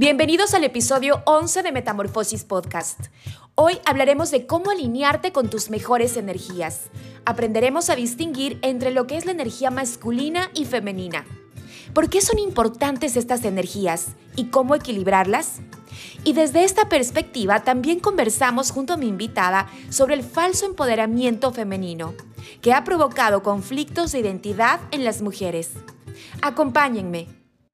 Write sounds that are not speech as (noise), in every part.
Bienvenidos al episodio 11 de Metamorfosis Podcast. Hoy hablaremos de cómo alinearte con tus mejores energías. Aprenderemos a distinguir entre lo que es la energía masculina y femenina. ¿Por qué son importantes estas energías y cómo equilibrarlas? Y desde esta perspectiva también conversamos junto a mi invitada sobre el falso empoderamiento femenino, que ha provocado conflictos de identidad en las mujeres. Acompáñenme.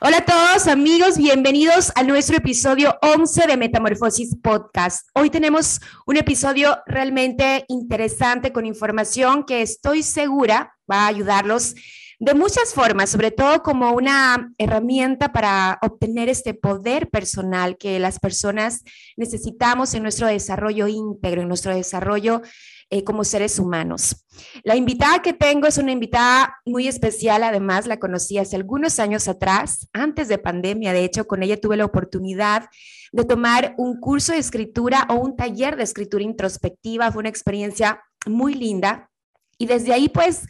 Hola a todos amigos, bienvenidos a nuestro episodio 11 de Metamorfosis Podcast. Hoy tenemos un episodio realmente interesante con información que estoy segura va a ayudarlos de muchas formas, sobre todo como una herramienta para obtener este poder personal que las personas necesitamos en nuestro desarrollo íntegro, en nuestro desarrollo eh, como seres humanos. La invitada que tengo es una invitada muy especial, además la conocí hace algunos años atrás, antes de pandemia, de hecho, con ella tuve la oportunidad de tomar un curso de escritura o un taller de escritura introspectiva, fue una experiencia muy linda y desde ahí pues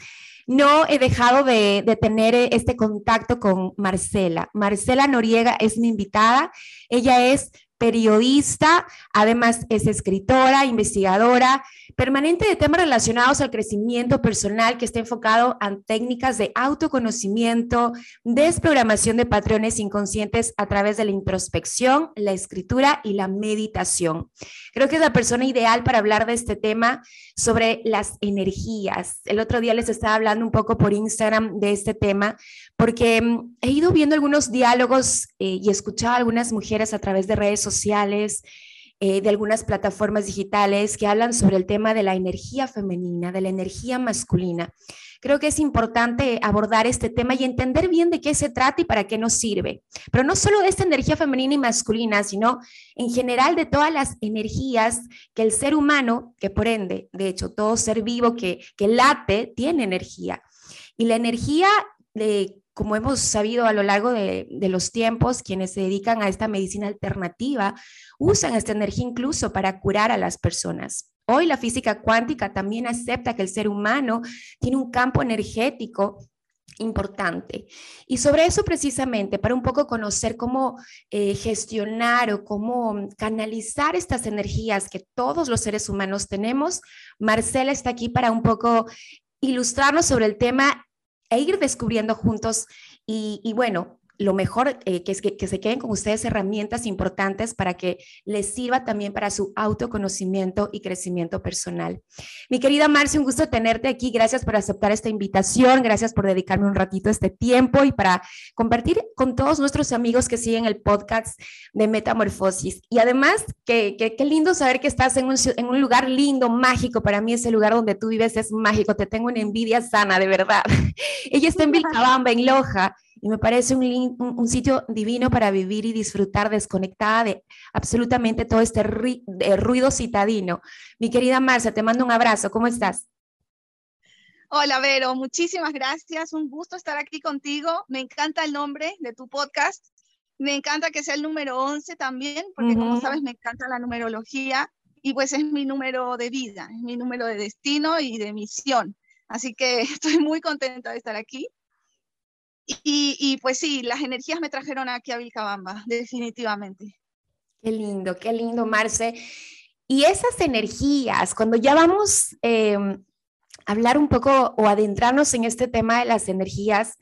no he dejado de, de, tener este contacto con Marcela. Marcela Noriega es mi invitada. Ella es periodista, además es escritora, investigadora, permanente de temas relacionados al crecimiento personal que está enfocado en técnicas de autoconocimiento, desprogramación de patrones inconscientes a través de la introspección, la escritura y la meditación. Creo que es la persona ideal para hablar de este tema sobre las energías. El otro día les estaba hablando un poco por Instagram de este tema porque mm, he ido viendo algunos diálogos eh, y escuchado a algunas mujeres a través de redes sociales eh, de algunas plataformas digitales que hablan sobre el tema de la energía femenina, de la energía masculina. Creo que es importante abordar este tema y entender bien de qué se trata y para qué nos sirve. Pero no solo de esta energía femenina y masculina, sino en general de todas las energías que el ser humano, que por ende, de hecho, todo ser vivo que, que late, tiene energía. Y la energía de como hemos sabido a lo largo de, los tiempos, quienes se dedican a esta medicina alternativa usan esta energía incluso para curar a las personas. Hoy la física cuántica también acepta que el ser humano tiene un campo energético importante. Y sobre eso precisamente, para un poco conocer cómo eh, gestionar o cómo canalizar estas energías que todos los seres humanos tenemos, Marcela está aquí para un poco ilustrarnos sobre el tema e ir descubriendo juntos y, y bueno, lo mejor eh, que que, que, se queden con ustedes herramientas importantes para que les sirva también para su autoconocimiento y crecimiento personal. Mi querida Marcia, un gusto tenerte aquí. Gracias por aceptar esta invitación. Gracias por dedicarme un ratito este tiempo y para compartir con todos nuestros amigos que siguen el podcast de Metamorfosis. Y además, qué lindo saber que estás en un, en un lugar lindo, mágico. Para mí ese lugar donde tú vives es mágico. Te tengo una envidia sana, de verdad. (laughs) Ella está en Vilcabamba, en Loja y me parece un, un, sitio divino para vivir y disfrutar desconectada de absolutamente todo este ruido citadino. Mi querida Marcia, te mando un abrazo, ¿cómo estás? Hola, Vero, muchísimas gracias, un gusto estar aquí contigo. Me encanta el nombre de tu podcast, me encanta que sea el número 11 también, porque como sabes, me encanta la numerología y pues es mi número de vida, es mi número de destino y de misión. Así que (laughs) estoy muy contenta de estar aquí y, pues sí, las energías me trajeron aquí a Vilcabamba, definitivamente. Qué lindo, qué lindo, Marce. Y esas energías, cuando ya vamos em, a hablar un poco o adentrarnos en este tema de las energías,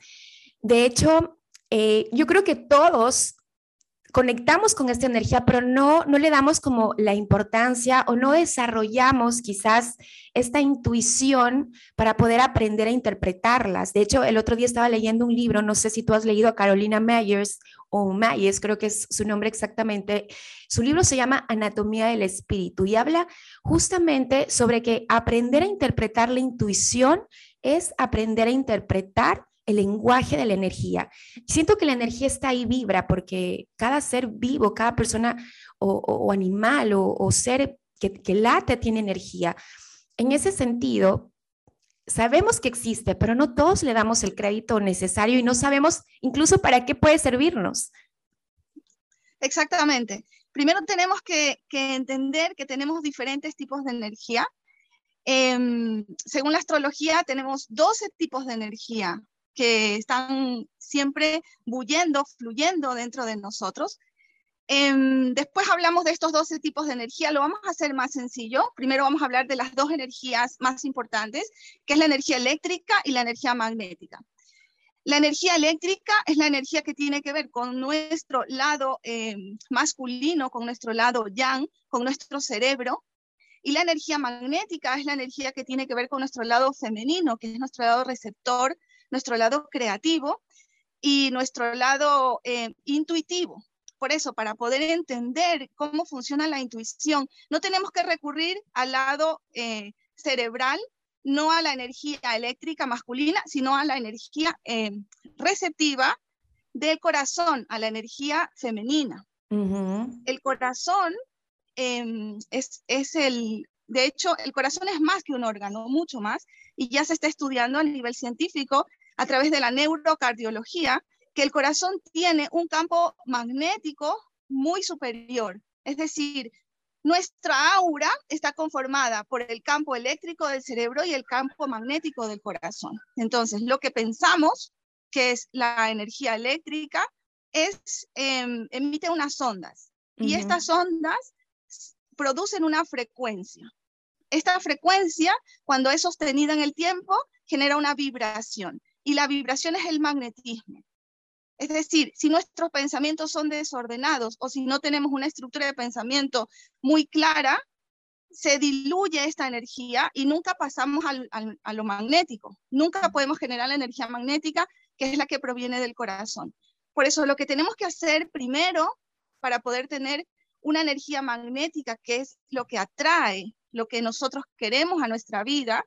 de hecho, eh, yo creo que todos conectamos con esta energía, pero no, no le damos como la importancia o no desarrollamos quizás esta intuición para poder aprender a interpretarlas. De hecho, el otro día estaba leyendo un libro, no sé si tú has leído a Carolina Myers o Myers, creo que es su nombre exactamente. Su libro se llama Anatomía del Espíritu y habla justamente sobre que aprender a interpretar la intuición es aprender a interpretar el lenguaje de la energía. Siento que la energía está ahí, vibra, porque cada ser vivo, cada persona o, animal o, ser que, late tiene energía. En ese sentido, sabemos que existe, pero no todos le damos el crédito necesario y no sabemos incluso para qué puede servirnos. Exactamente. Primero tenemos que, entender que tenemos diferentes tipos de energía. Em, según la astrología, tenemos 12 tipos de energía que están siempre bullendo, fluyendo dentro de nosotros. Em, después hablamos de estos 12 tipos de energía, lo vamos a hacer más sencillo. Primero vamos a hablar de las dos energías más importantes, que es la energía eléctrica y la energía magnética. La energía eléctrica es la energía que tiene que ver con nuestro lado em, masculino, con nuestro lado yang, con nuestro cerebro. Y la energía magnética es la energía que tiene que ver con nuestro lado femenino, que es nuestro lado receptor, nuestro lado creativo y nuestro lado em, intuitivo. Por eso, para poder entender cómo funciona la intuición, no tenemos que recurrir al lado eh, cerebral, no a la energía eléctrica masculina, sino a la energía eh, receptiva del corazón, a la energía femenina. El corazón em, es, es el, de hecho, el corazón es más que un órgano, mucho más, y ya se está estudiando a nivel científico a través de la neurocardiología, que el corazón tiene un campo magnético muy superior. Es decir, nuestra aura está conformada por el campo eléctrico del cerebro y el campo magnético del corazón. Entonces, lo que pensamos, que es la energía eléctrica, es, em, emite unas ondas. Y estas ondas producen una frecuencia. Esta frecuencia, cuando es sostenida en el tiempo, genera una vibración. Y la vibración es el magnetismo. Es decir, si nuestros pensamientos son desordenados o si no tenemos una estructura de pensamiento muy clara, se diluye esta energía y nunca pasamos a lo magnético. Nunca podemos generar la energía magnética, que es la que proviene del corazón. Por eso lo que tenemos que hacer primero para poder tener una energía magnética, que es lo que atrae, lo que nosotros queremos a nuestra vida,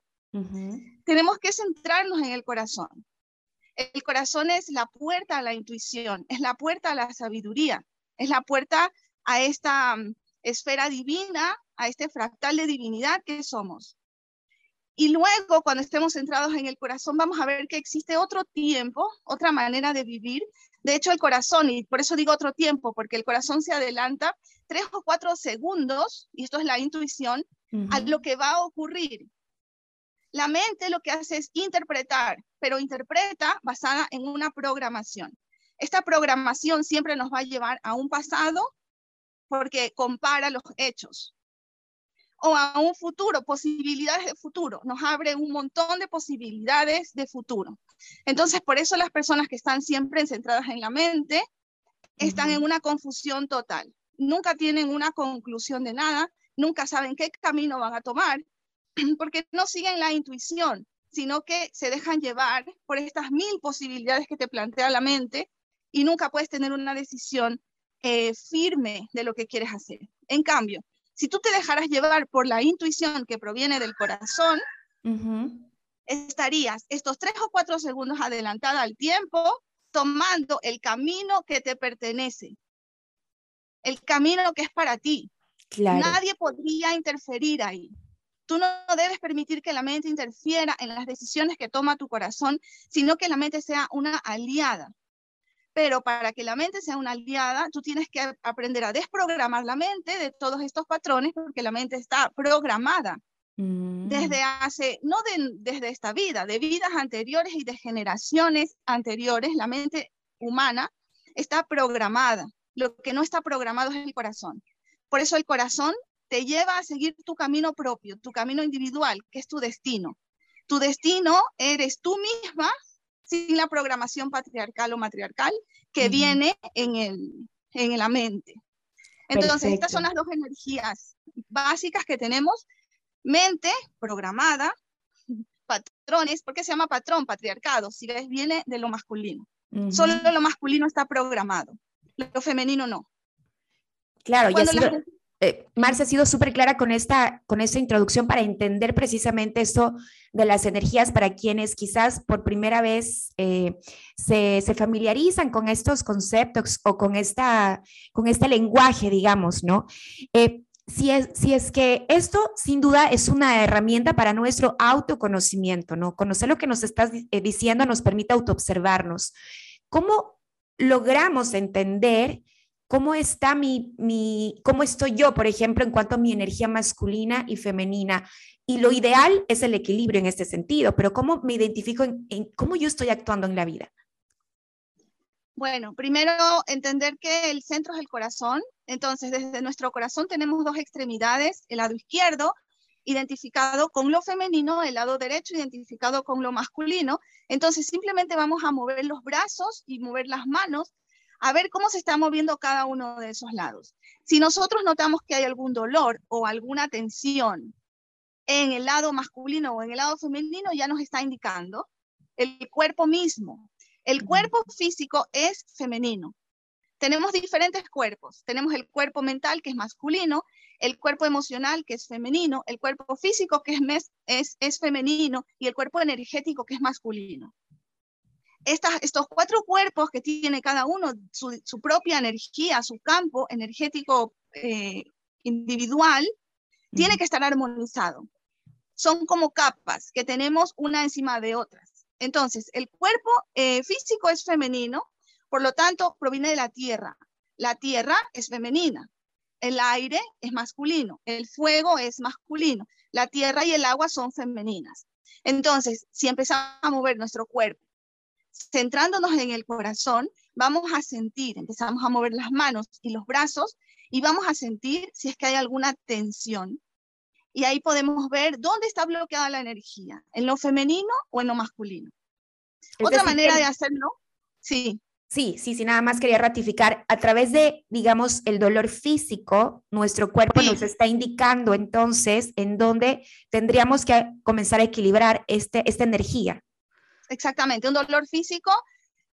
tenemos que centrarnos en el corazón. El corazón es la puerta a la intuición, es la puerta a la sabiduría, es la puerta a esta mm, esfera divina, a este fractal de divinidad que somos. Y luego, cuando estemos centrados en el corazón, vamos a ver que existe otro tiempo, otra manera de vivir. De hecho, el corazón, y por eso digo otro tiempo, porque el corazón se adelanta tres o cuatro segundos, y esto es la intuición, a lo que va a ocurrir. La mente lo que hace es interpretar, pero interpreta basada en una programación. Esta programación siempre nos va a llevar a un pasado porque compara los hechos o a un futuro, posibilidades de futuro. Nos abre un montón de posibilidades de futuro. Entonces, por eso las personas que están siempre centradas en la mente están en una confusión total. Nunca tienen una conclusión de nada, nunca saben qué camino van a tomar (clears throat) porque no siguen la intuición, sino que se dejan llevar por estas mil posibilidades que te plantea la mente y nunca puedes tener una decisión eh, firme de lo que quieres hacer. En cambio, si tú te dejaras llevar por la intuición que proviene del corazón, estarías estos tres o cuatro segundos adelantada al tiempo tomando el camino que te pertenece, el camino que es para ti. Nadie podría interferir ahí. Tú no debes permitir que la mente interfiera en las decisiones que toma tu corazón, sino que la mente sea una aliada. Pero para que la mente sea una aliada, tú tienes que aprender a desprogramar la mente de todos estos patrones, porque la mente está programada mm. desde hace, no desde esta vida, de vidas anteriores y de generaciones anteriores, la mente humana está programada. Lo que no está programado es el corazón. Por eso el corazón te lleva a seguir tu camino propio, tu camino individual, que es tu destino. Tu destino eres tú misma sin la programación patriarcal o matriarcal que viene en el, en la mente. Entonces, estas son las dos energías básicas que tenemos. Mente programada, patrones, ¿por qué se llama patrón? Patriarcado, si ves, viene de lo masculino. Solo lo masculino está programado, lo femenino no. Claro, y eh, Marcia ha sido súper clara con esta, con esta introducción para entender precisamente esto de las energías para quienes quizás por primera vez eh, se, se, familiarizan con estos conceptos o con, esta, con este lenguaje, digamos, ¿no? Eh, si es, si es que esto sin duda es una herramienta para nuestro autoconocimiento, ¿no? Conocer lo que nos estás diciendo nos permite autoobservarnos. ¿Cómo logramos entender cómo está mi, mi, cómo estoy yo, por ejemplo, en cuanto a mi energía masculina y femenina. Y lo ideal es el equilibrio en este sentido, pero ¿cómo me identifico en, cómo yo estoy actuando en la vida? Bueno, primero entender que el centro es el corazón. Entonces, desde nuestro corazón tenemos dos extremidades, el lado izquierdo identificado con lo femenino, el lado derecho identificado con lo masculino. Entonces, simplemente vamos a mover los brazos y mover las manos a ver cómo se está moviendo cada uno de esos lados. Si nosotros notamos que hay algún dolor o alguna tensión en el lado masculino o en el lado femenino, ya nos está indicando el cuerpo mismo. El cuerpo físico es femenino. Tenemos diferentes cuerpos. Tenemos el cuerpo mental, que es masculino, el cuerpo emocional, que es femenino, el cuerpo físico, que es, es, es femenino, y el cuerpo energético, que es masculino estos cuatro cuerpos que tiene cada uno, su, propia energía, su campo energético eh, individual, tiene que estar armonizado. Son como capas que tenemos una encima de otras. Entonces, el cuerpo eh, físico es femenino, por lo tanto, proviene de la tierra. La tierra es femenina. El aire es masculino. El fuego es masculino. La tierra y el agua son femeninas. Entonces, si empezamos a mover nuestro cuerpo centrándonos en el corazón, vamos a sentir, empezamos a mover las manos y los brazos y vamos a sentir si es que hay alguna tensión. Y ahí podemos ver dónde está bloqueada la energía, en lo femenino o en lo masculino. Otra manera de hacerlo, sí. Sí, sí, sí, nada más quería ratificar, a través de, digamos, el dolor físico, nuestro cuerpo nos está indicando entonces en dónde tendríamos que comenzar a equilibrar este, esta energía. Exactamente, un dolor físico,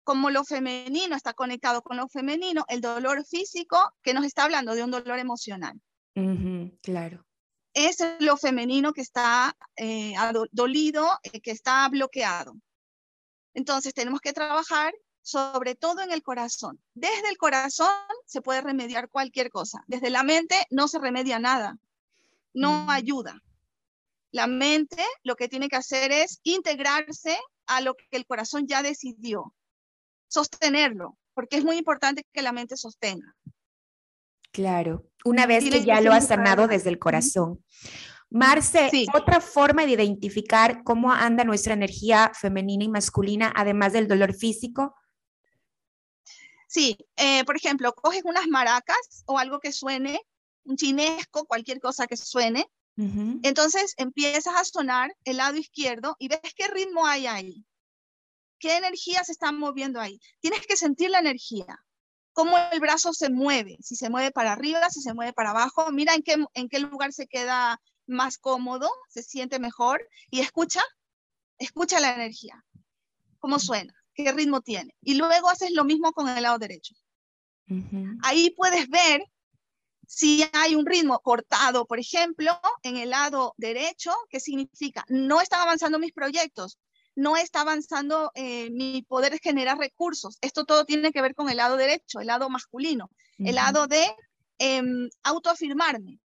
como lo femenino está conectado con lo femenino, el dolor físico que nos está hablando de un dolor emocional. claro. Es lo femenino que está eh, dolido, eh, que está bloqueado. Entonces tenemos que trabajar sobre todo en el corazón. Desde el corazón se puede remediar cualquier cosa. Desde la mente no se remedia nada. No ayuda. La mente lo que tiene que hacer es integrarse a lo que el corazón ya decidió, sostenerlo, porque es muy importante que la mente sostenga. Claro, una vez que ya lo has sanado desde el corazón. Marce, otra forma de identificar cómo anda nuestra energía femenina y masculina, además del dolor físico. Sí, eh, por ejemplo, coges unas maracas o algo que suene, un chinesco, cualquier cosa que suene, entonces empiezas a sonar el lado izquierdo y ves qué ritmo hay ahí, qué energía se está moviendo ahí. Tienes que sentir la energía, cómo el brazo se mueve, si se mueve para arriba, si se mueve para abajo. Mira en qué, en qué lugar se queda más cómodo, se siente mejor y escucha, escucha la energía, cómo suena, qué ritmo tiene. Y luego haces lo mismo con el lado derecho. Ahí puedes ver si hay un ritmo cortado, por ejemplo, en el lado derecho, ¿qué significa? No están avanzando mis proyectos, no está avanzando eh, mi poder generar recursos. Esto todo tiene que ver con el lado derecho, el lado masculino, el lado de em, autoafirmarme,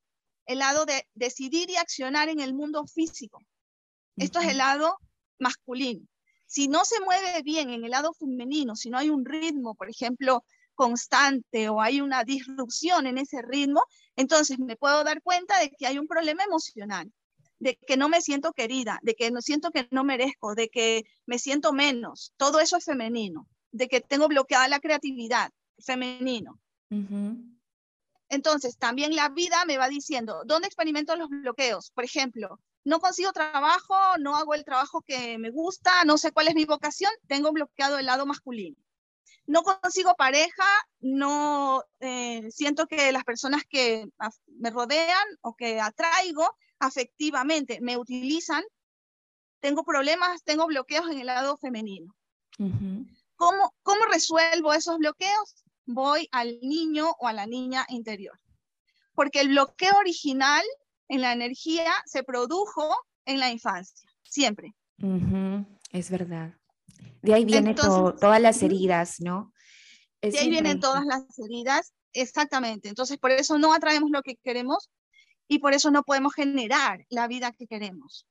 el lado de decidir y accionar en el mundo físico. Esto es el lado masculino. Si no se mueve bien en el lado femenino, si no hay un ritmo, por ejemplo, constante o hay una disrupción en ese ritmo, entonces me puedo dar cuenta de que hay un problema emocional, de que no me siento querida, de que no siento que no merezco, de que me siento menos. Todo eso es femenino, de que tengo bloqueada la creatividad, femenino. Entonces, también la vida me va diciendo, ¿dónde experimento los bloqueos? Por ejemplo, no consigo trabajo, no hago el trabajo que me gusta, no sé cuál es mi vocación, tengo bloqueado el lado masculino. No consigo pareja, no eh, siento que las personas que me rodean o que atraigo afectivamente me utilizan, tengo problemas, tengo bloqueos en el lado femenino. ¿Cómo, ¿Cómo resuelvo esos bloqueos? Voy al niño o a la niña interior. Porque el bloqueo original en la energía se produjo en la infancia, siempre. Es verdad. De ahí vienen todas las heridas, ¿no? de ahí vienen todas las heridas, exactamente. Entonces, por eso no atraemos lo que queremos y por eso no podemos generar la vida que queremos.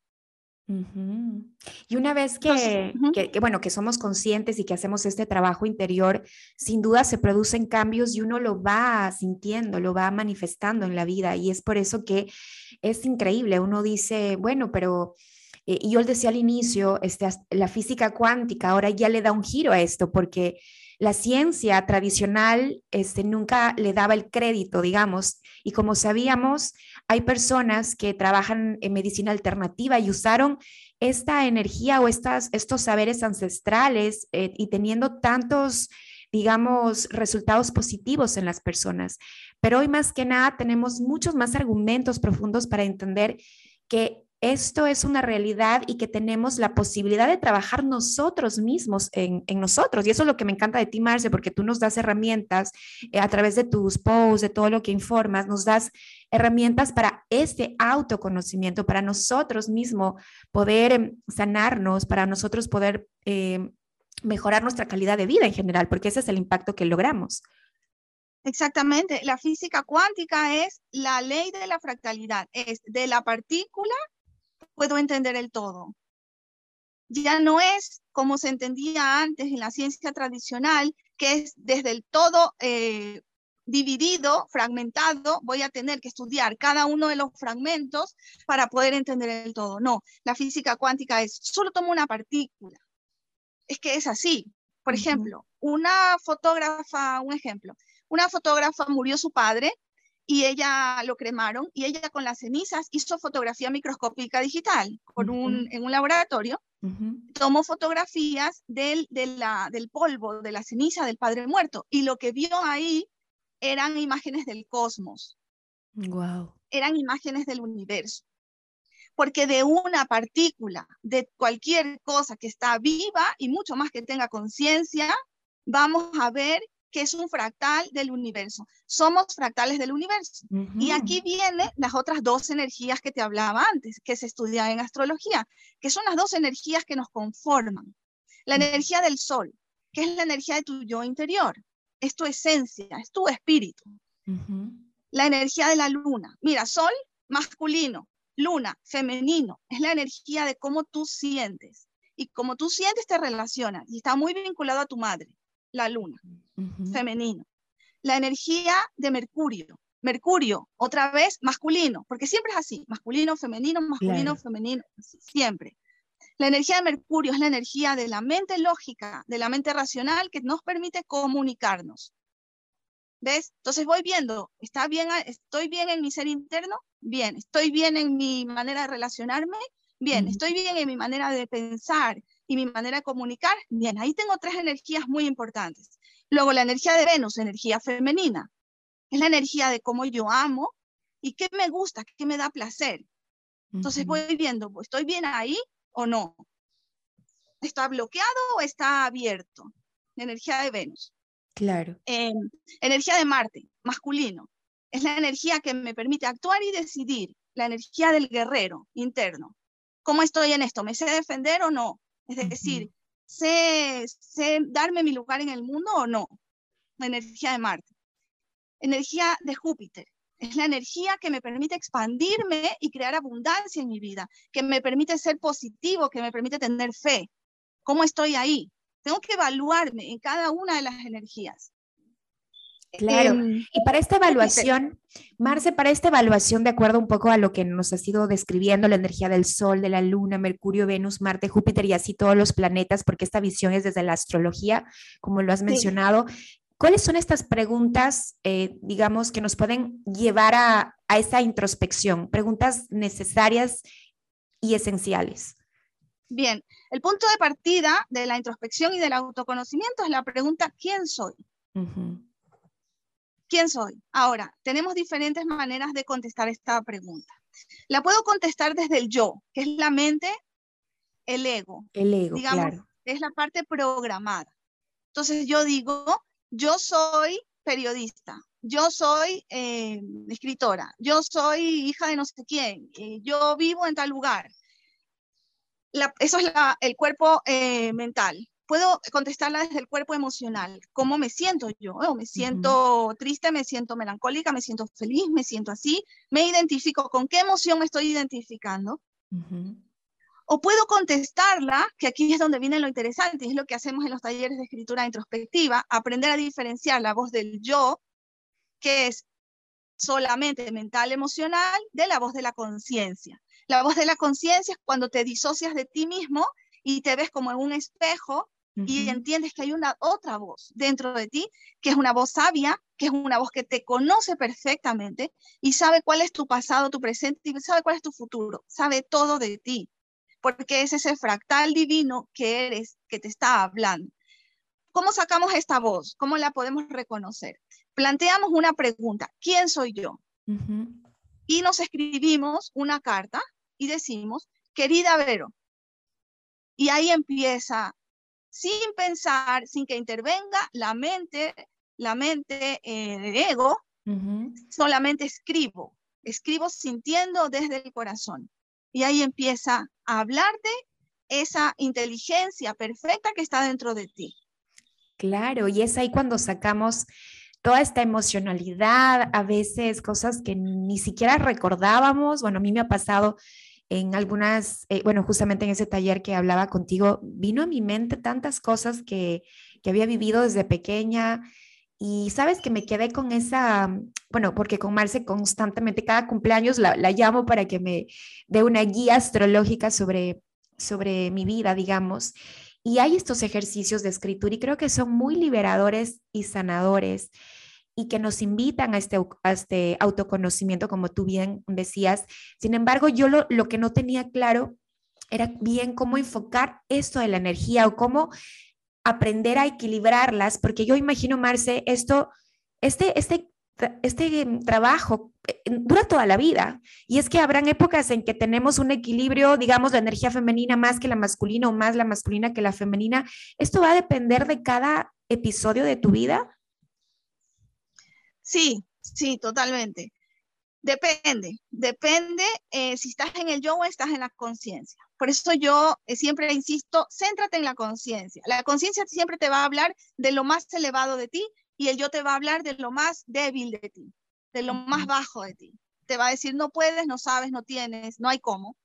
Y una vez que, bueno, que somos conscientes y que hacemos este trabajo interior, sin duda se producen cambios y uno lo va sintiendo, lo va manifestando en la vida. Y es por eso que es increíble. Uno dice, bueno, pero eh, yo les decía al inicio, este, la física cuántica ahora ya le da un giro a esto, porque la ciencia tradicional este, nunca le daba el crédito, digamos, y como sabíamos, hay personas que trabajan en medicina alternativa y usaron esta energía o estas, estos saberes ancestrales eh, y teniendo tantos digamos, resultados positivos en las personas. Pero hoy más que nada tenemos muchos más argumentos profundos para entender que esto es una realidad y que tenemos la posibilidad de trabajar nosotros mismos en, nosotros. Y eso es lo que me encanta de ti, Marce, porque tú nos das herramientas eh, a través de tus posts, de todo lo que informas, nos das herramientas para este autoconocimiento, para nosotros mismos poder em, sanarnos, para nosotros poder em, mejorar nuestra calidad de vida en general, porque ese es el impacto que logramos. Exactamente, la física cuántica es la ley de la fractalidad, es de la partícula puedo entender el todo. Ya no es como se entendía antes en la ciencia tradicional, que es desde el todo eh, dividido, fragmentado, voy a tener que estudiar cada uno de los fragmentos para poder entender el todo. No, la física cuántica es, solo tomo una partícula. Es que es así. Por ejemplo, una fotógrafa, un ejemplo, una fotógrafa murió su padre y ella lo cremaron y ella con las cenizas hizo fotografía microscópica digital con un, en un laboratorio. Tomó fotografías del, del polvo, de la ceniza del padre muerto y lo que vio ahí eran imágenes del cosmos. Wow. Eran imágenes del universo. Porque de una partícula, de cualquier cosa que está viva y mucho más que tenga conciencia, vamos a ver que es un fractal del universo. Somos fractales del universo. Y aquí vienen las otras dos energías que te hablaba antes, que se estudian en astrología, que son las dos energías que nos conforman. La energía del sol, que es la energía de tu yo interior, es tu esencia, es tu espíritu. La energía de la luna. Mira, sol masculino, luna femenino, es la energía de cómo tú sientes. Y como tú sientes te relaciona y está muy vinculado a tu madre la luna, femenino. La energía de Mercurio, Mercurio, otra vez masculino, porque siempre es así, masculino, femenino, masculino, femenino, siempre. La energía de Mercurio es la energía de la mente lógica, de la mente racional que nos permite comunicarnos. ¿Ves? Entonces voy viendo, ¿está bien, ¿estoy bien en mi ser interno? Bien. ¿Estoy bien en mi manera de relacionarme? Bien. ¿Estoy bien en mi manera de pensar? y mi manera de comunicar, bien, ahí tengo tres energías muy importantes. Luego la energía de Venus, energía femenina, es la energía de cómo yo amo y qué me gusta, qué me da placer. Entonces voy viendo, ¿estoy bien ahí o no? ¿Está bloqueado o está abierto? La energía de Venus. Claro. Em, energía de Marte, masculino. Es la energía que me permite actuar y decidir. La energía del guerrero interno. ¿Cómo estoy en esto? ¿Me sé defender o no? Es decir, ¿sé, darme mi lugar en el mundo o no? La energía de Marte. Energía de Júpiter. Es la energía que me permite expandirme y crear abundancia en mi vida, que me permite ser positivo, que me permite tener fe. ¿Cómo estoy ahí? Tengo que evaluarme en cada una de las energías. Claro. Em, y para esta evaluación, Marce, para esta evaluación, de acuerdo un poco a lo que nos ha sido describiendo, la energía del Sol, de la Luna, Mercurio, Venus, Marte, Júpiter y así todos los planetas, porque esta visión es desde la astrología, como lo has mencionado. ¿Cuáles son estas preguntas, eh, digamos, que nos pueden llevar a, a esa introspección? Preguntas necesarias y esenciales. Bien, el punto de partida de la introspección y del autoconocimiento es la pregunta, ¿quién soy? ¿Quién soy? Ahora, tenemos diferentes maneras de contestar esta pregunta. La puedo contestar desde el yo, que es la mente, el ego. El ego, digamos, es la parte programada. Entonces yo digo, yo soy periodista, yo soy eh, escritora, yo soy hija de no sé quién, eh, yo vivo en tal lugar. eso es el cuerpo eh, mental. Puedo contestarla desde el cuerpo emocional. ¿Cómo me siento yo? Oh, me siento triste, me siento melancólica, me siento feliz, me siento así. Me identifico. ¿Con qué emoción me estoy identificando? O puedo contestarla, que aquí es donde viene lo interesante, es lo que hacemos en los talleres de escritura introspectiva, aprender a diferenciar la voz del yo, que es solamente mental emocional, de la voz de la conciencia. La voz de la conciencia es cuando te disocias de ti mismo y te ves como en un espejo y entiendes que hay una otra voz dentro de ti, que es una voz sabia, que es una voz que te conoce perfectamente y sabe cuál es tu pasado, tu presente y sabe cuál es tu futuro, sabe todo de ti porque es ese fractal divino que eres, que te está hablando. ¿Cómo sacamos esta voz? ¿Cómo la podemos reconocer? Planteamos una pregunta, ¿quién soy yo? Y nos escribimos una carta y decimos, querida Vero. Y ahí empieza, sin pensar, sin que intervenga la mente, la mente, eh, el ego, solamente escribo, escribo sintiendo desde el corazón. Y ahí empieza a hablarte esa inteligencia perfecta que está dentro de ti. Claro, y es ahí cuando sacamos toda esta emocionalidad, a veces cosas que ni siquiera recordábamos. Bueno, a mí me ha pasado en algunas, eh, bueno, justamente en ese taller que hablaba contigo, vino a mi mente tantas cosas que, que había vivido desde pequeña, y sabes que me quedé con esa, mm, bueno, porque con Marce constantemente, cada cumpleaños la, llamo para que me dé una guía astrológica sobre, sobre mi vida, digamos. Y hay estos ejercicios de escritura y creo que son muy liberadores y sanadores y que nos invitan a este, a este autoconocimiento, como tú bien decías. Sin embargo, yo lo, lo que no tenía claro era bien cómo enfocar esto de la energía o cómo aprender a equilibrarlas, porque yo imagino, Marce, esto, este, este, este trabajo eh, dura toda la vida. Y es que habrán épocas en que tenemos un equilibrio, digamos, la energía femenina más que la masculina o más la masculina que la femenina. ¿Esto va a depender de cada episodio de tu vida? Sí, sí, totalmente. Depende, depende eh, si estás en el yo o estás en la conciencia. Por eso yo eh, siempre insisto, céntrate en la conciencia. La conciencia siempre te va a hablar de lo más elevado de ti y el yo te va a hablar de lo más débil de ti, de lo más bajo de ti. Te va a decir, no puedes, no sabes, no tienes, no hay cómo.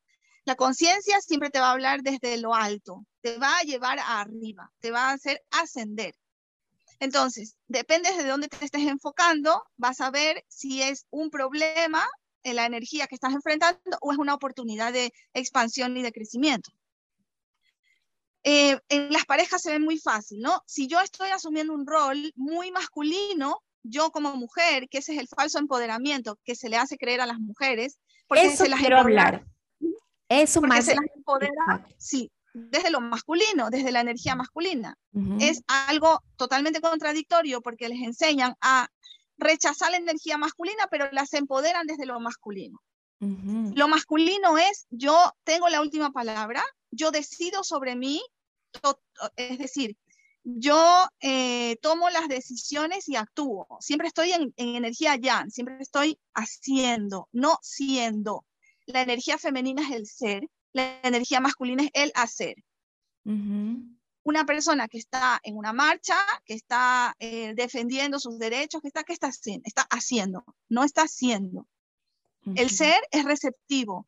La conciencia siempre te va a hablar desde lo alto, te va a llevar arriba, te va a hacer ascender. Entonces, depende de dónde te estés enfocando, vas a ver si es un problema en la energía que estás enfrentando o es una oportunidad de expansión y de crecimiento. Eh, en las parejas se ve muy fácil, ¿no? Si yo estoy asumiendo un rol muy masculino, yo como mujer, que ese es el falso empoderamiento que se le hace creer a las mujeres, porque Eso se las quiero hablar. Eso más. se las empodera, sí, desde lo masculino, desde la energía masculina. Es algo totalmente contradictorio porque les enseñan a rechazar la energía masculina, pero las empoderan desde lo masculino. Lo masculino es yo tengo la última palabra, yo decido sobre mí, es decir, yo eh, tomo las decisiones y actúo. Siempre estoy en, en energía yang, siempre estoy haciendo, no siendo. La energía femenina es el ser la energía masculina es el hacer. Una persona que está en una marcha, que está eh, defendiendo sus derechos, que está, ¿qué está haciendo? Está haciendo, no está haciendo. El ser es receptivo,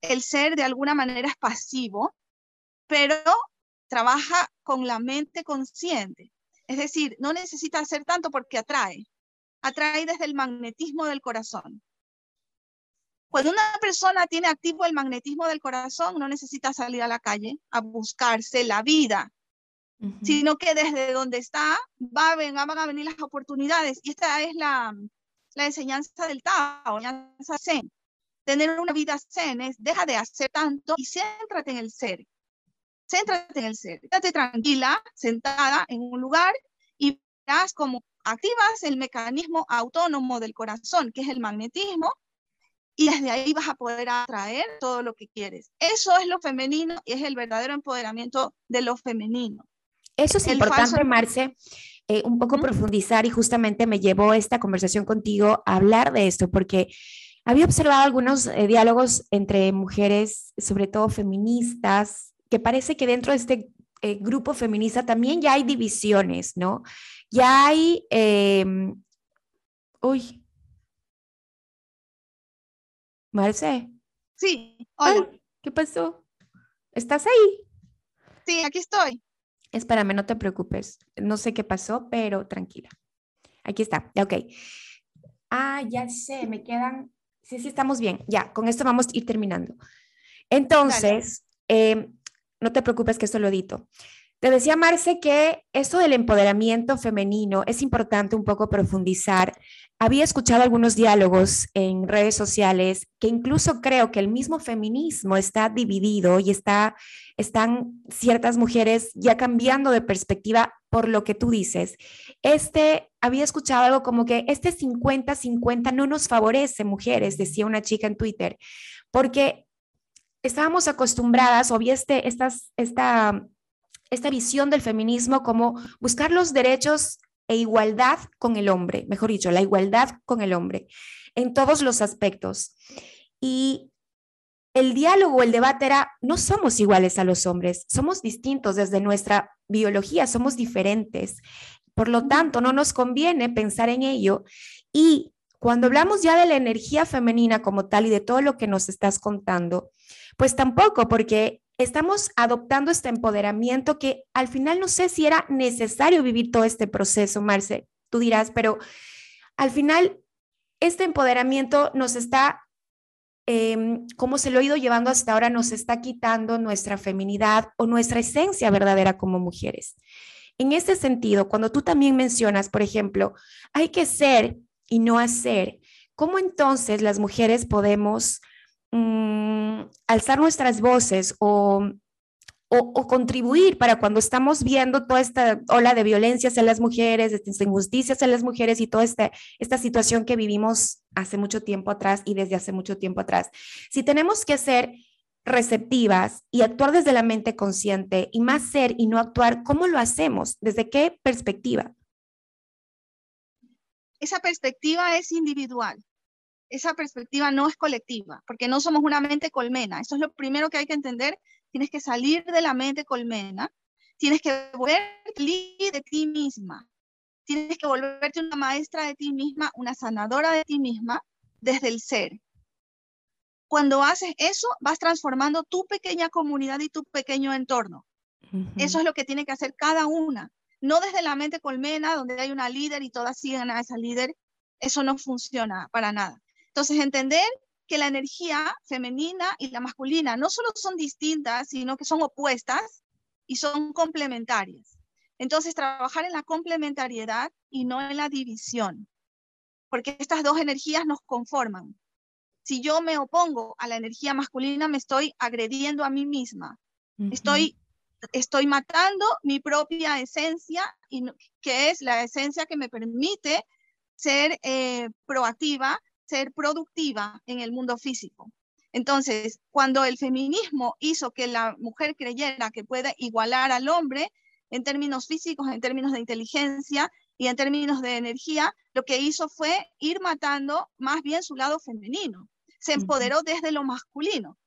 el ser de alguna manera es pasivo, pero trabaja con la mente consciente. Es decir, no necesita hacer tanto porque atrae, atrae desde el magnetismo del corazón. Cuando una persona tiene activo el magnetismo del corazón, no necesita salir a la calle a buscarse la vida, sino que desde donde está va a van a venir las oportunidades. Y esta es la, la enseñanza del Tao, la enseñanza Zen. Tener una vida Zen es deja de hacer tanto y céntrate en el ser. Céntrate en el ser. Quédate tranquila, sentada en un lugar y verás cómo activas el mecanismo autónomo del corazón, que es el magnetismo, y desde ahí vas a poder atraer todo lo que quieres. Eso es lo femenino y es el verdadero empoderamiento de lo femenino. Eso es importante, Marce, eh, un poco profundizar y justamente me llevó esta conversación contigo a hablar de esto, porque había observado algunos eh, diálogos entre mujeres, sobre todo feministas, que parece que dentro de este eh, grupo feminista también ya hay divisiones, ¿no? Ya hay... Em, uy, Marce. Sí, hola. ¿Qué pasó? ¿Estás ahí? Sí, aquí estoy. Espérame, no te preocupes. No sé qué pasó, pero tranquila. Aquí está. Ok. Ah, ya sé, me quedan. Sí, sí, estamos bien. Ya, con esto vamos a ir terminando. Entonces, eh, no te preocupes que esto lo edito. Te decía Marce que esto del empoderamiento femenino es importante un poco profundizar. Había escuchado algunos diálogos en redes sociales que incluso creo que el mismo feminismo está dividido y está, están ciertas mujeres ya cambiando de perspectiva por lo que tú dices. Este, había escuchado algo como que este 50-50 no nos favorece, mujeres, decía una chica en Twitter, porque estábamos acostumbradas, o había este, esta esta visión del feminismo como buscar los derechos e igualdad con el hombre, mejor dicho, la igualdad con el hombre en todos los aspectos. Y el diálogo, el debate era, no somos iguales a los hombres, somos distintos desde nuestra biología, somos diferentes. Por lo tanto, no nos conviene pensar en ello. Y cuando hablamos ya de la energía femenina como tal y de todo lo que nos estás contando, pues tampoco, porque estamos adoptando este empoderamiento que al final no sé si era necesario vivir todo este proceso, Marce, tú dirás, pero al final este empoderamiento nos está, em, como se lo he ido llevando hasta ahora, nos está quitando nuestra feminidad o nuestra esencia verdadera como mujeres. En este sentido, cuando tú también mencionas, por ejemplo, hay que ser y no hacer, ¿cómo entonces las mujeres podemos Mm, alzar nuestras voces o, o, contribuir para cuando estamos viendo toda esta ola de violencia hacia las mujeres, de injusticias hacia las mujeres y toda esta, esta situación que vivimos hace mucho tiempo atrás y desde hace mucho tiempo atrás. Si tenemos que ser receptivas y actuar desde la mente consciente y más ser y no actuar, ¿cómo lo hacemos? ¿Desde qué perspectiva? Esa perspectiva es individual esa perspectiva no es colectiva, porque no somos una mente colmena. Eso es lo primero que hay que entender. Tienes que salir de la mente colmena, tienes que volverte líder de ti misma, tienes que volverte una maestra de ti misma, una sanadora de ti misma desde el ser. Cuando haces eso, vas transformando tu pequeña comunidad y tu pequeño entorno. Eso es lo que tiene que hacer cada una. No desde la mente colmena, donde hay una líder y todas siguen a esa líder. Eso no funciona para nada. Entonces, entender que la energía femenina y la masculina no solo son distintas, sino que son opuestas y son complementarias. Entonces, trabajar en la complementariedad y no en la división, porque estas dos energías nos conforman. Si yo me opongo a la energía masculina, me estoy agrediendo a mí misma. Estoy estoy matando mi propia esencia, y, que es la esencia que me permite ser eh, proactiva ser productiva en el mundo físico. Entonces, cuando el feminismo hizo que la mujer creyera que puede igualar al hombre en términos físicos, en términos de inteligencia y en términos de energía, lo que hizo fue ir matando más bien su lado femenino. Se empoderó desde lo masculino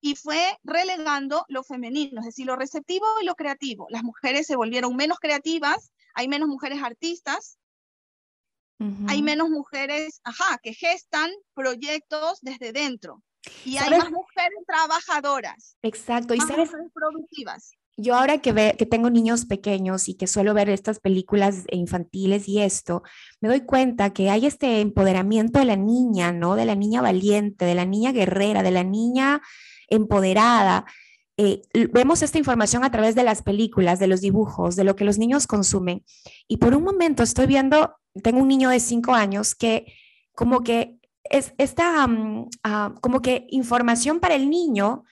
y fue relegando lo femenino, es decir, lo receptivo y lo creativo. Las mujeres se volvieron menos creativas, hay menos mujeres artistas, hay menos mujeres, ajá, que gestan proyectos desde dentro. Y hay más mujeres trabajadoras. Exacto. y sabes, productivas. Yo ahora que, ve, que tengo niños pequeños y que suelo ver estas películas infantiles y esto, me doy cuenta que hay este empoderamiento de la niña, ¿no? De la niña valiente, de la niña guerrera, de la niña empoderada. Eh, vemos esta información a través de las películas, de los dibujos, de lo que los niños consumen. Y por un momento estoy viendo tengo un niño de cinco años que como que es esta, mm, ah, como que información para el niño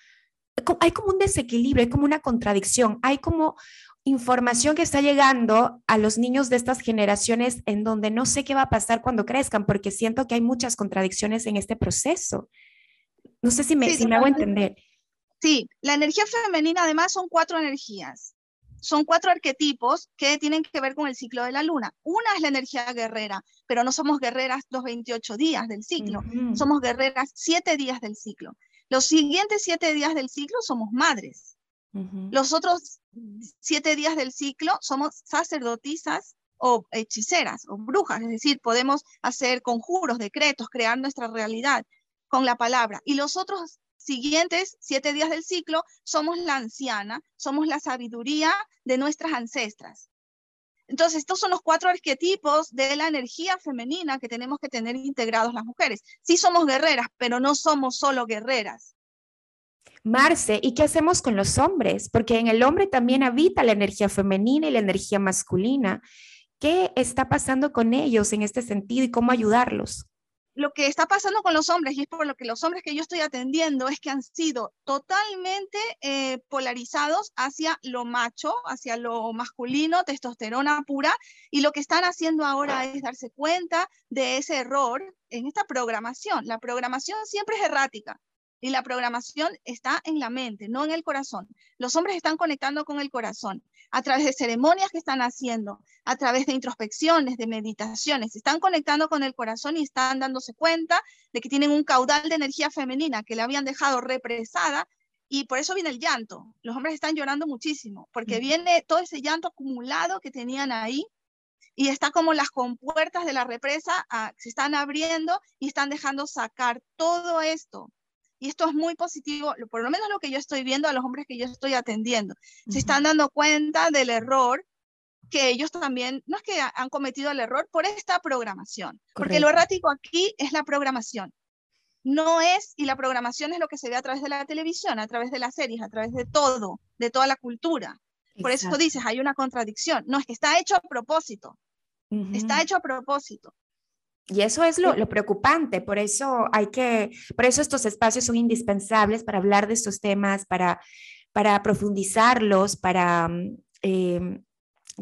hay como un desequilibrio, hay como una contradicción, hay como información que está llegando a los niños de estas generaciones en donde no sé qué va a pasar cuando crezcan, porque siento que hay muchas contradicciones en este proceso. No sé si me, si me hago entender. Sí, la energía femenina además son cuatro energías. Son cuatro arquetipos que tienen que ver con el ciclo de la luna. Una es la energía guerrera, pero no somos guerreras los 28 días del ciclo, somos guerreras siete días del ciclo. Los siguientes siete días del ciclo somos madres. Los otros siete días del ciclo somos sacerdotisas o hechiceras o brujas, es decir, podemos hacer conjuros, decretos, crear nuestra realidad con la palabra. Y los otros siguientes siete días del ciclo somos la anciana, somos la sabiduría de nuestras ancestras. Entonces, estos son los cuatro arquetipos de la energía femenina que tenemos que tener integrados las mujeres. Sí somos guerreras, pero no somos solo guerreras. Marce, ¿y qué hacemos con los hombres? Porque en el hombre también habita la energía femenina y la energía masculina. ¿Qué está pasando con ellos en este sentido y cómo ayudarlos? Lo que está pasando con los hombres, y es por lo que los hombres que yo estoy atendiendo, es que han sido totalmente eh, polarizados hacia lo macho, hacia lo masculino, testosterona pura, y lo que están haciendo ahora es darse cuenta de ese error en esta programación. La programación siempre es errática. Y la programación está en la mente, no en el corazón. Los hombres están conectando con el corazón a través de ceremonias que están haciendo, a través de introspecciones, de meditaciones. Están conectando con el corazón y están dándose cuenta de que tienen un caudal de energía femenina que le habían dejado represada y por eso viene el llanto. Los hombres están llorando muchísimo porque viene todo ese llanto acumulado que tenían ahí y está como las compuertas de la represa ah, se están abriendo y están dejando sacar todo esto y esto es muy positivo, por lo menos lo que yo estoy viendo a los hombres que yo estoy atendiendo. Se están dando cuenta del error que ellos también, no es que han cometido el error por esta programación, porque lo errático aquí es la programación. No es, y la programación es lo que se ve a través de la televisión, a través de las series, a través de todo, de toda la cultura. Por eso dices, hay una contradicción. No, es que está hecho a propósito. Está hecho a propósito. Y eso es lo, preocupante, por eso hay que, por eso estos espacios son indispensables para hablar de estos temas, para, para profundizarlos, para, em,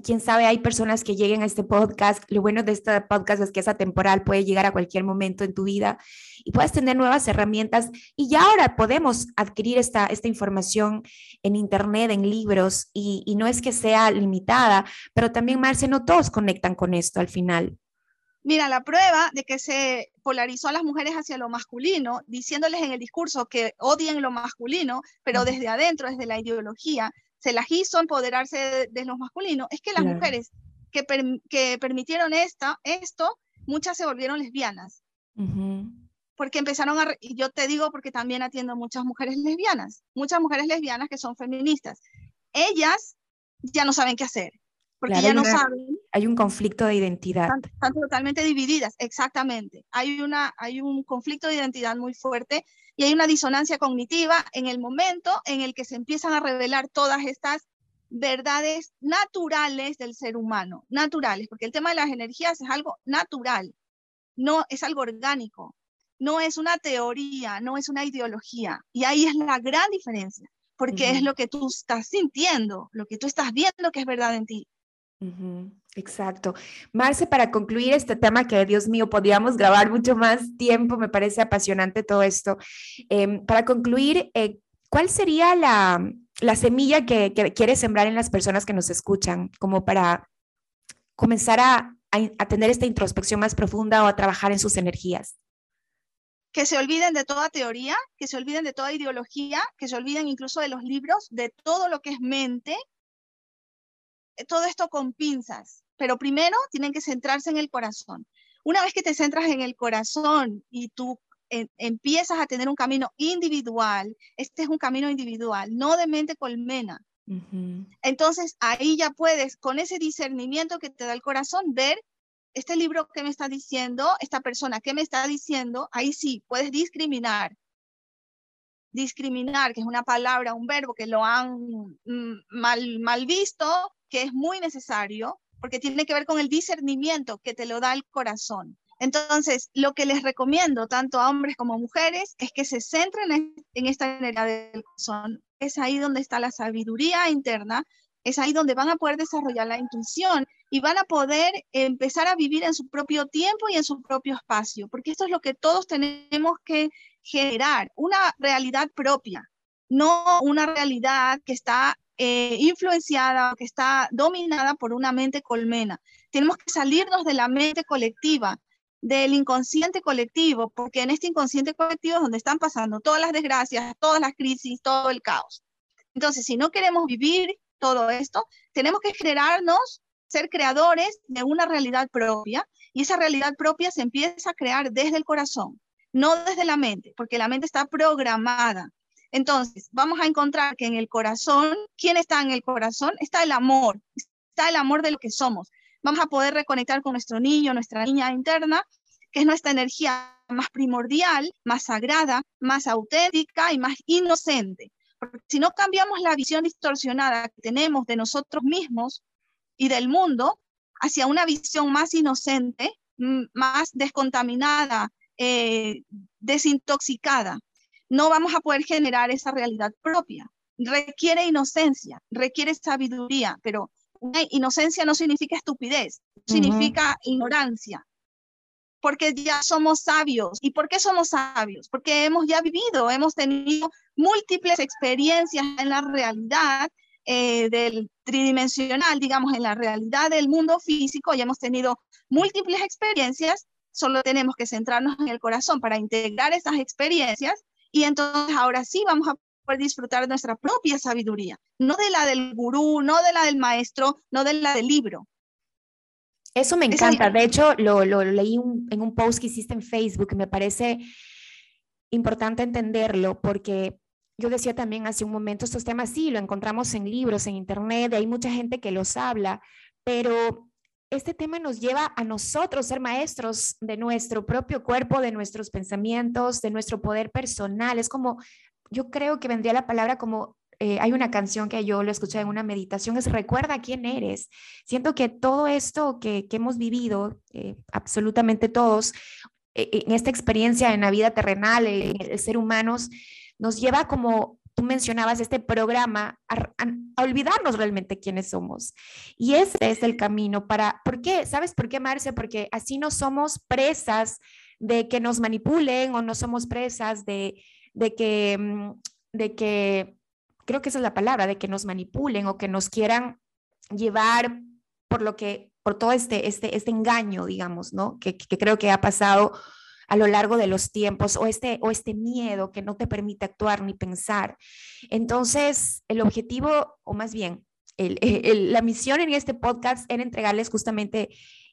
quién sabe, hay personas que lleguen a este podcast. Lo bueno de este podcast es que es atemporal, puede llegar a cualquier momento en tu vida y puedes tener nuevas herramientas. Y ya ahora podemos adquirir esta, esta información en Internet, en libros, y, y no es que sea limitada, pero también, Marce, no todos conectan con esto al final. Mira, la prueba de que se polarizó a las mujeres hacia lo masculino, diciéndoles en el discurso que odien lo masculino, pero desde adentro, desde la ideología, se las hizo empoderarse de, lo masculino, es que las mujeres que, que permitieron esta, esto, muchas se volvieron lesbianas. Porque empezaron a, y yo te digo porque también atiendo muchas mujeres lesbianas, muchas mujeres lesbianas que son feministas. Ellas ya no saben qué hacer porque ya no saben. Hay un conflicto de identidad. Están, totalmente divididas, exactamente. Hay, una, hay un conflicto de identidad muy fuerte y hay una disonancia cognitiva en el momento en el que se empiezan a revelar todas estas verdades naturales del ser humano, naturales, porque el tema de las energías es algo natural, no es algo orgánico, no es una teoría, no es una ideología. Y ahí es la gran diferencia, porque es lo que tú estás sintiendo, lo que tú estás viendo que es verdad en ti. Exacto. Marce, para concluir este tema que, Dios mío, podríamos grabar mucho más tiempo, me parece apasionante todo esto. Em, para concluir, eh, ¿cuál sería la, semilla que, quieres sembrar en las personas que nos escuchan, como para comenzar a, a tener esta introspección más profunda o a trabajar en sus energías? que se olviden de toda teoría, que se olviden de toda ideología, que se olviden incluso de los libros, de todo lo que es mente todo esto con pinzas, pero primero tienen que centrarse en el corazón. Una vez que te centras en el corazón y tú eh, empiezas a tener un camino individual, este es un camino individual, no de mente colmena. Entonces ahí ya puedes, con ese discernimiento que te da el corazón, ver este libro que me está diciendo, esta persona que me está diciendo, ahí sí, puedes discriminar. Discriminar, que es una palabra, un verbo que lo han mm, mal, mal visto, que es muy necesario porque tiene que ver con el discernimiento que te lo da el corazón. Entonces, lo que les recomiendo tanto a hombres como mujeres es que se centren en, esta energía del corazón. Es ahí donde está la sabiduría interna, es ahí donde van a poder desarrollar la intuición y van a poder empezar a vivir en su propio tiempo y en su propio espacio, porque esto es lo que todos tenemos que generar, una realidad propia, no una realidad que está eh, influenciada que está dominada por una mente colmena. Tenemos que salirnos de la mente colectiva, del inconsciente colectivo, porque en este inconsciente colectivo es donde están pasando todas las desgracias, todas las crisis, todo el caos. Entonces, si no queremos vivir todo esto, tenemos que generarnos, ser creadores de una realidad propia, y esa realidad propia se empieza a crear desde el corazón, no desde la mente, porque la mente está programada. Entonces, vamos a encontrar que en el corazón, ¿quién está en el corazón? Está el amor, está el amor de lo que somos vamos a poder reconectar con nuestro niño, nuestra niña interna, que es nuestra energía más primordial, más sagrada, más auténtica y más inocente. Porque si no cambiamos la visión distorsionada que tenemos de nosotros mismos y del mundo hacia una visión más inocente, más descontaminada, eh, desintoxicada, no vamos a poder generar esa realidad propia. Requiere inocencia, requiere sabiduría, pero inocencia no significa estupidez, significa ignorancia. Porque ya somos sabios. ¿Y por qué somos sabios? Porque hemos ya vivido, hemos tenido múltiples experiencias en la realidad eh, del tridimensional, digamos, en la realidad del mundo físico, ya hemos tenido múltiples experiencias, solo tenemos que centrarnos en el corazón para integrar esas experiencias y entonces ahora sí vamos a poder disfrutar de nuestra propia sabiduría, no de la del gurú, no de la del maestro, no de la del libro. Eso me encanta. De hecho, lo, leí en un post que hiciste en Facebook y me parece importante entenderlo porque yo decía también hace un momento, estos temas sí, lo encontramos en libros, en internet, hay mucha gente que los habla, pero este tema nos lleva a nosotros ser maestros de nuestro propio cuerpo, de nuestros pensamientos, de nuestro poder personal. Es como yo creo que vendría la palabra como, eh, hay una canción que yo lo escuché en una meditación, es recuerda quién eres. Siento que todo esto que, hemos vivido, eh, absolutamente todos, eh, en esta experiencia en la vida terrenal, en el ser humanos, nos lleva como tú mencionabas este programa a, olvidarnos realmente quiénes somos. Y ese es el camino para, ¿por qué? ¿Sabes por qué, Marce? Porque así no somos presas de que nos manipulen o no somos presas de, de que, mm, de que, creo que esa es la palabra, de que nos manipulen o que nos quieran llevar por lo que, por todo este, este, este engaño, digamos, ¿no? Que creo que ha pasado a lo largo de los tiempos o este, o este miedo que no te permite actuar ni pensar. Entonces, el objetivo, o más bien, (laughs) la misión en este podcast era entregarles justamente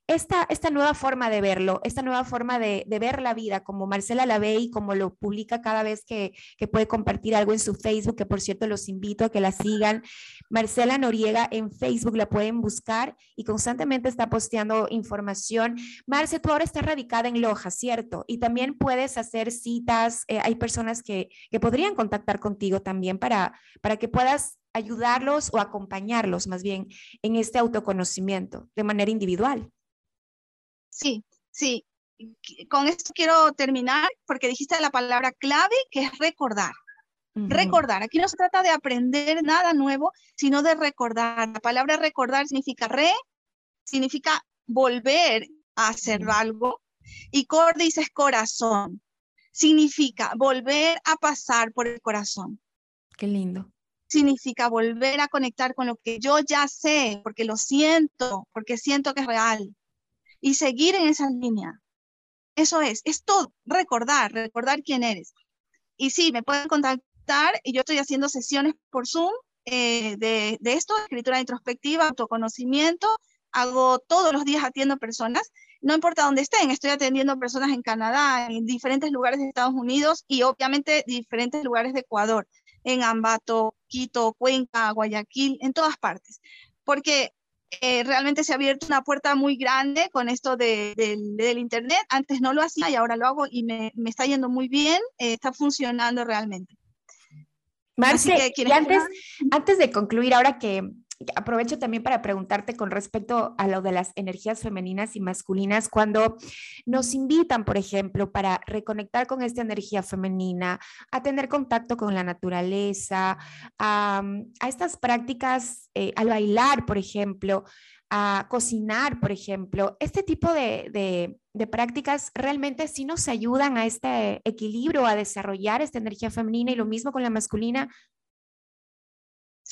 esta, nueva forma de verlo, esta nueva forma de, ver la vida, como Marcela la ve y como lo publica cada vez que, puede compartir algo en su Facebook, que por cierto los invito a que la sigan. Marcela Noriega en Facebook la pueden buscar y constantemente está posteando información. Marce, tú ahora estás radicada en Loja, ¿cierto? Y también puedes hacer citas, eh, hay personas que, que podrían contactar contigo también para, para que puedas ayudarlos o acompañarlos más bien en este autoconocimiento de manera individual. Sí, sí. Con esto quiero terminar porque dijiste la palabra clave que es recordar. Recordar. Aquí no se trata de aprender nada nuevo, sino de recordar. La palabra recordar significa re, significa volver a hacer algo. Y cordis es corazón. Significa volver a pasar por el corazón. Qué lindo. Significa volver a conectar con lo que yo ya sé, porque lo siento, porque siento que es real y seguir en esa línea. Eso es, es todo, recordar, recordar quién eres. Y sí, me pueden contactar y yo estoy haciendo sesiones por Zoom eh, de, de, esto, escritura introspectiva, autoconocimiento. Hago todos los días atiendo personas, no importa dónde estén, estoy atendiendo personas en Canadá, en diferentes lugares de Estados Unidos y obviamente diferentes lugares de Ecuador, en Ambato, Quito, Cuenca, Guayaquil, en todas partes. Porque eh, realmente se ha abierto una puerta muy grande con esto de, del Internet. Antes no lo hacía y ahora lo hago y me, me está yendo muy bien, eh, está funcionando realmente. Marce, antes, antes de concluir, ahora que, aprovecho también para preguntarte con respecto a lo de las energías femeninas y masculinas, cuando nos invitan, por ejemplo, para reconectar con esta energía femenina, a tener contacto con la naturaleza, a, estas prácticas, eh, al bailar, por ejemplo, a cocinar, por ejemplo, este tipo de, de, prácticas realmente sí nos ayudan a este equilibrio, a desarrollar esta energía femenina y lo mismo con la masculina.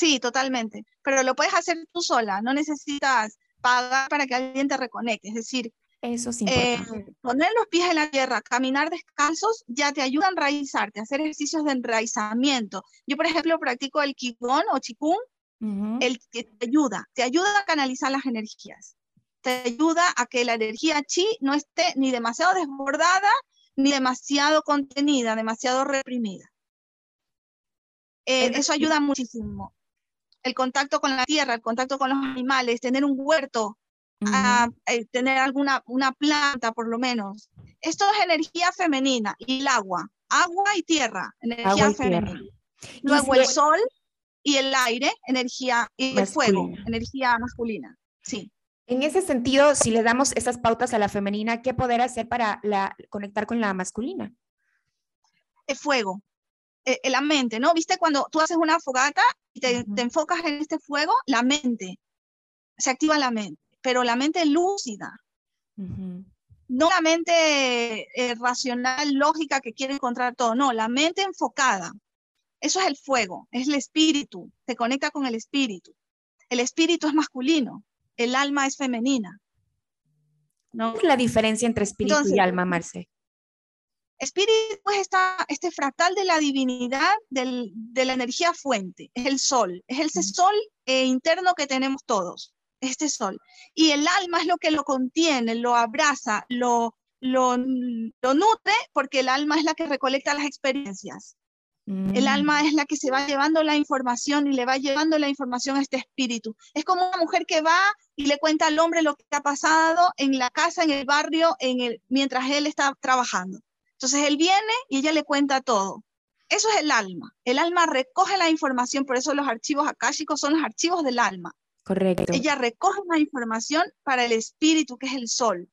Sí, totalmente, pero lo puedes hacer tú sola, no necesitas pagar para que alguien te reconecte, es decir, eso sí. Eh, poner los pies en la tierra, caminar descalzos, ya te ayuda a enraizarte, a hacer ejercicios de enraizamiento. Yo, por ejemplo, practico el Qigong o Qigong, el que te ayuda, te ayuda a canalizar las energías, te ayuda a que la energía chi no esté ni demasiado desbordada ni demasiado contenida, demasiado reprimida. Eh, eso ayuda muchísimo. El contacto con la tierra, el contacto con los animales, tener un huerto, eh, tener alguna una planta por lo menos. Esto es energía femenina y el agua, agua y tierra, energía femenina. Luego el sol, y el aire, energía, y el fuego, energía masculina. Sí. En ese sentido, si le damos esas pautas a la femenina, ¿qué poder hacer para la, conectar con la masculina? El fuego, eh, eh, la mente, ¿no? ¿Viste cuando tú haces una fogata y te, enfocas en este fuego? La mente, se activa la mente, pero la mente lúcida. No la mente eh, racional, lógica que quiere encontrar todo, no, la mente enfocada. Eso es el fuego, es el espíritu, se conecta con el espíritu. El espíritu es masculino, el alma es femenina. ¿no? ¿Qué es la diferencia entre espíritu y alma, Marce? Espíritu es este fractal de la divinidad, de la energía fuente, es el sol, es ese sol eh, interno que tenemos todos, este sol. Y el alma es lo que lo contiene, lo abraza, lo, lo, lo nutre, porque el alma es la que recolecta las experiencias. El mm. alma es la que se va llevando la información y le va llevando la información a este espíritu. Es como una mujer que va y le cuenta al hombre lo que ha pasado en la casa, en el barrio, en el, mientras él está trabajando. Entonces él viene y ella le cuenta todo. Eso es el alma. El alma recoge la información, por eso los archivos akáshicos son los archivos del alma. Correcto. Ella recoge la información para el espíritu, que es el sol.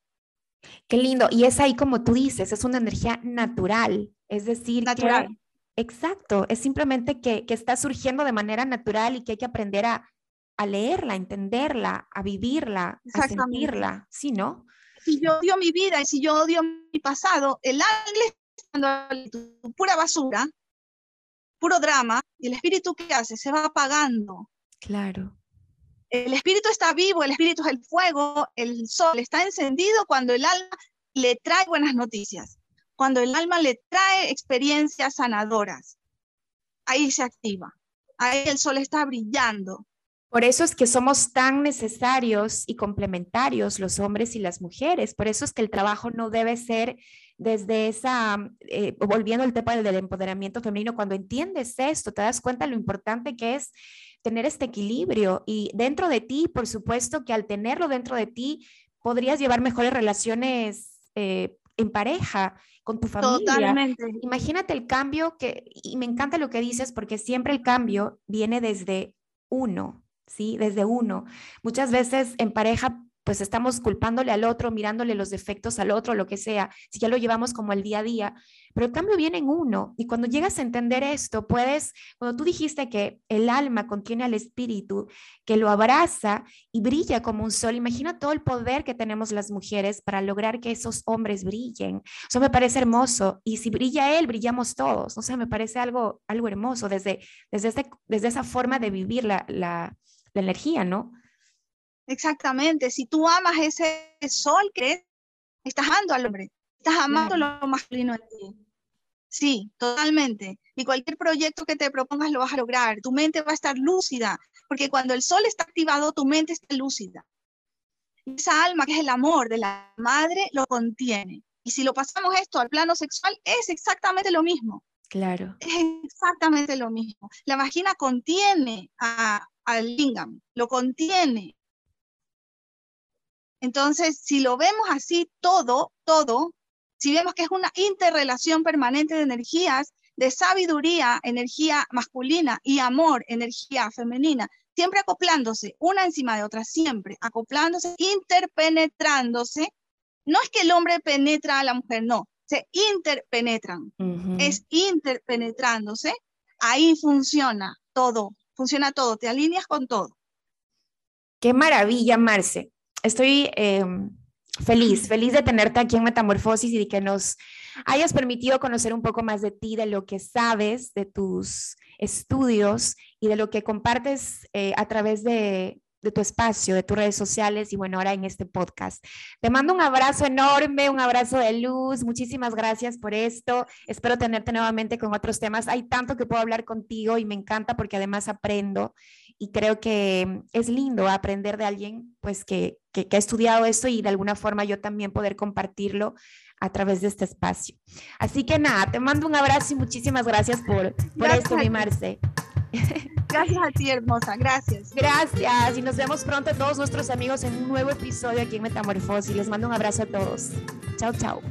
Qué lindo. Y es ahí como tú dices, es una energía natural. Es decir, natural. Exacto, es simplemente que, está surgiendo de manera natural y que hay que aprender a, leerla, a entenderla, a vivirla, a sentirla, ¿sí, no? Si yo odio mi vida y si yo odio mi pasado, el ángel está pura basura, puro drama, y el espíritu ¿qué hace? Se va apagando. Claro. El espíritu está vivo, el espíritu es el fuego, el sol está encendido cuando el alma le trae buenas noticias cuando el alma le trae experiencias sanadoras. Ahí se activa, ahí el sol está brillando. Por eso es que somos tan necesarios y complementarios los hombres y las mujeres. Por eso es que el trabajo no debe ser desde esa, eh, volviendo al tema del empoderamiento femenino, cuando entiendes esto, te das cuenta lo importante que es tener este equilibrio y dentro de ti, por supuesto que al tenerlo dentro de ti, podrías llevar mejores relaciones eh, en pareja, con tu familia. Totalmente. Imagínate el cambio que, y me encanta lo que dices porque siempre el cambio viene desde uno, ¿sí? Desde uno. Muchas veces en pareja pues estamos culpándole al otro, mirándole los defectos al otro, lo que sea, si ya lo llevamos como el día a día, pero el cambio viene en uno. Y cuando llegas a entender esto, puedes, cuando tú dijiste que el alma contiene al espíritu, que lo abraza y brilla como un sol, imagina todo el poder que tenemos las mujeres para lograr que esos hombres brillen. Eso me parece hermoso. Y si brilla él, brillamos todos. O sea, me parece algo, algo hermoso desde, desde, este, desde esa forma de vivir la, la, la energía, ¿no? Exactamente, si tú amas ese sol que estás amando al hombre, estás amando lo masculino en ti. Sí, totalmente. Y cualquier proyecto que te propongas lo vas a lograr. Tu mente va a estar lúcida, porque cuando el sol está activado, tu mente está lúcida. Esa alma que es el amor de la madre lo contiene. Y si lo pasamos esto al plano sexual, es exactamente lo mismo. Claro. Es exactamente lo mismo. La vagina contiene al lingam, lo contiene. Entonces, si lo vemos así, todo, todo, si vemos que es una interrelación permanente de energías, de sabiduría, energía masculina y amor, energía femenina, siempre acoplándose, una encima de otra, siempre acoplándose, interpenetrándose. No es que el hombre penetra a la mujer, no, se interpenetran, es interpenetrándose, ahí funciona todo, funciona todo, te alineas con todo. Qué maravilla, Marce. Estoy em, feliz, feliz de tenerte aquí en Metamorfosis y de que nos hayas permitido conocer un poco más de ti, de lo que sabes, de tus estudios y de lo que compartes eh, a través de, de tu espacio, de tus redes sociales y bueno, ahora en este podcast. Te mando un abrazo enorme, un abrazo de luz. Muchísimas gracias por esto. Espero tenerte nuevamente con otros temas. Hay tanto que puedo hablar contigo y me encanta porque además aprendo y creo que es lindo aprender de alguien pues que, que, ha estudiado esto y de alguna forma yo también poder compartirlo a través de este espacio. Así que nada, te mando un abrazo y muchísimas gracias por, por esto, mi Marce. (laughs) Gracias a ti, hermosa. Gracias. Gracias. Y nos vemos pronto todos nuestros amigos en un nuevo episodio aquí en Metamorfosis. Les mando un abrazo a todos. Chao, chao.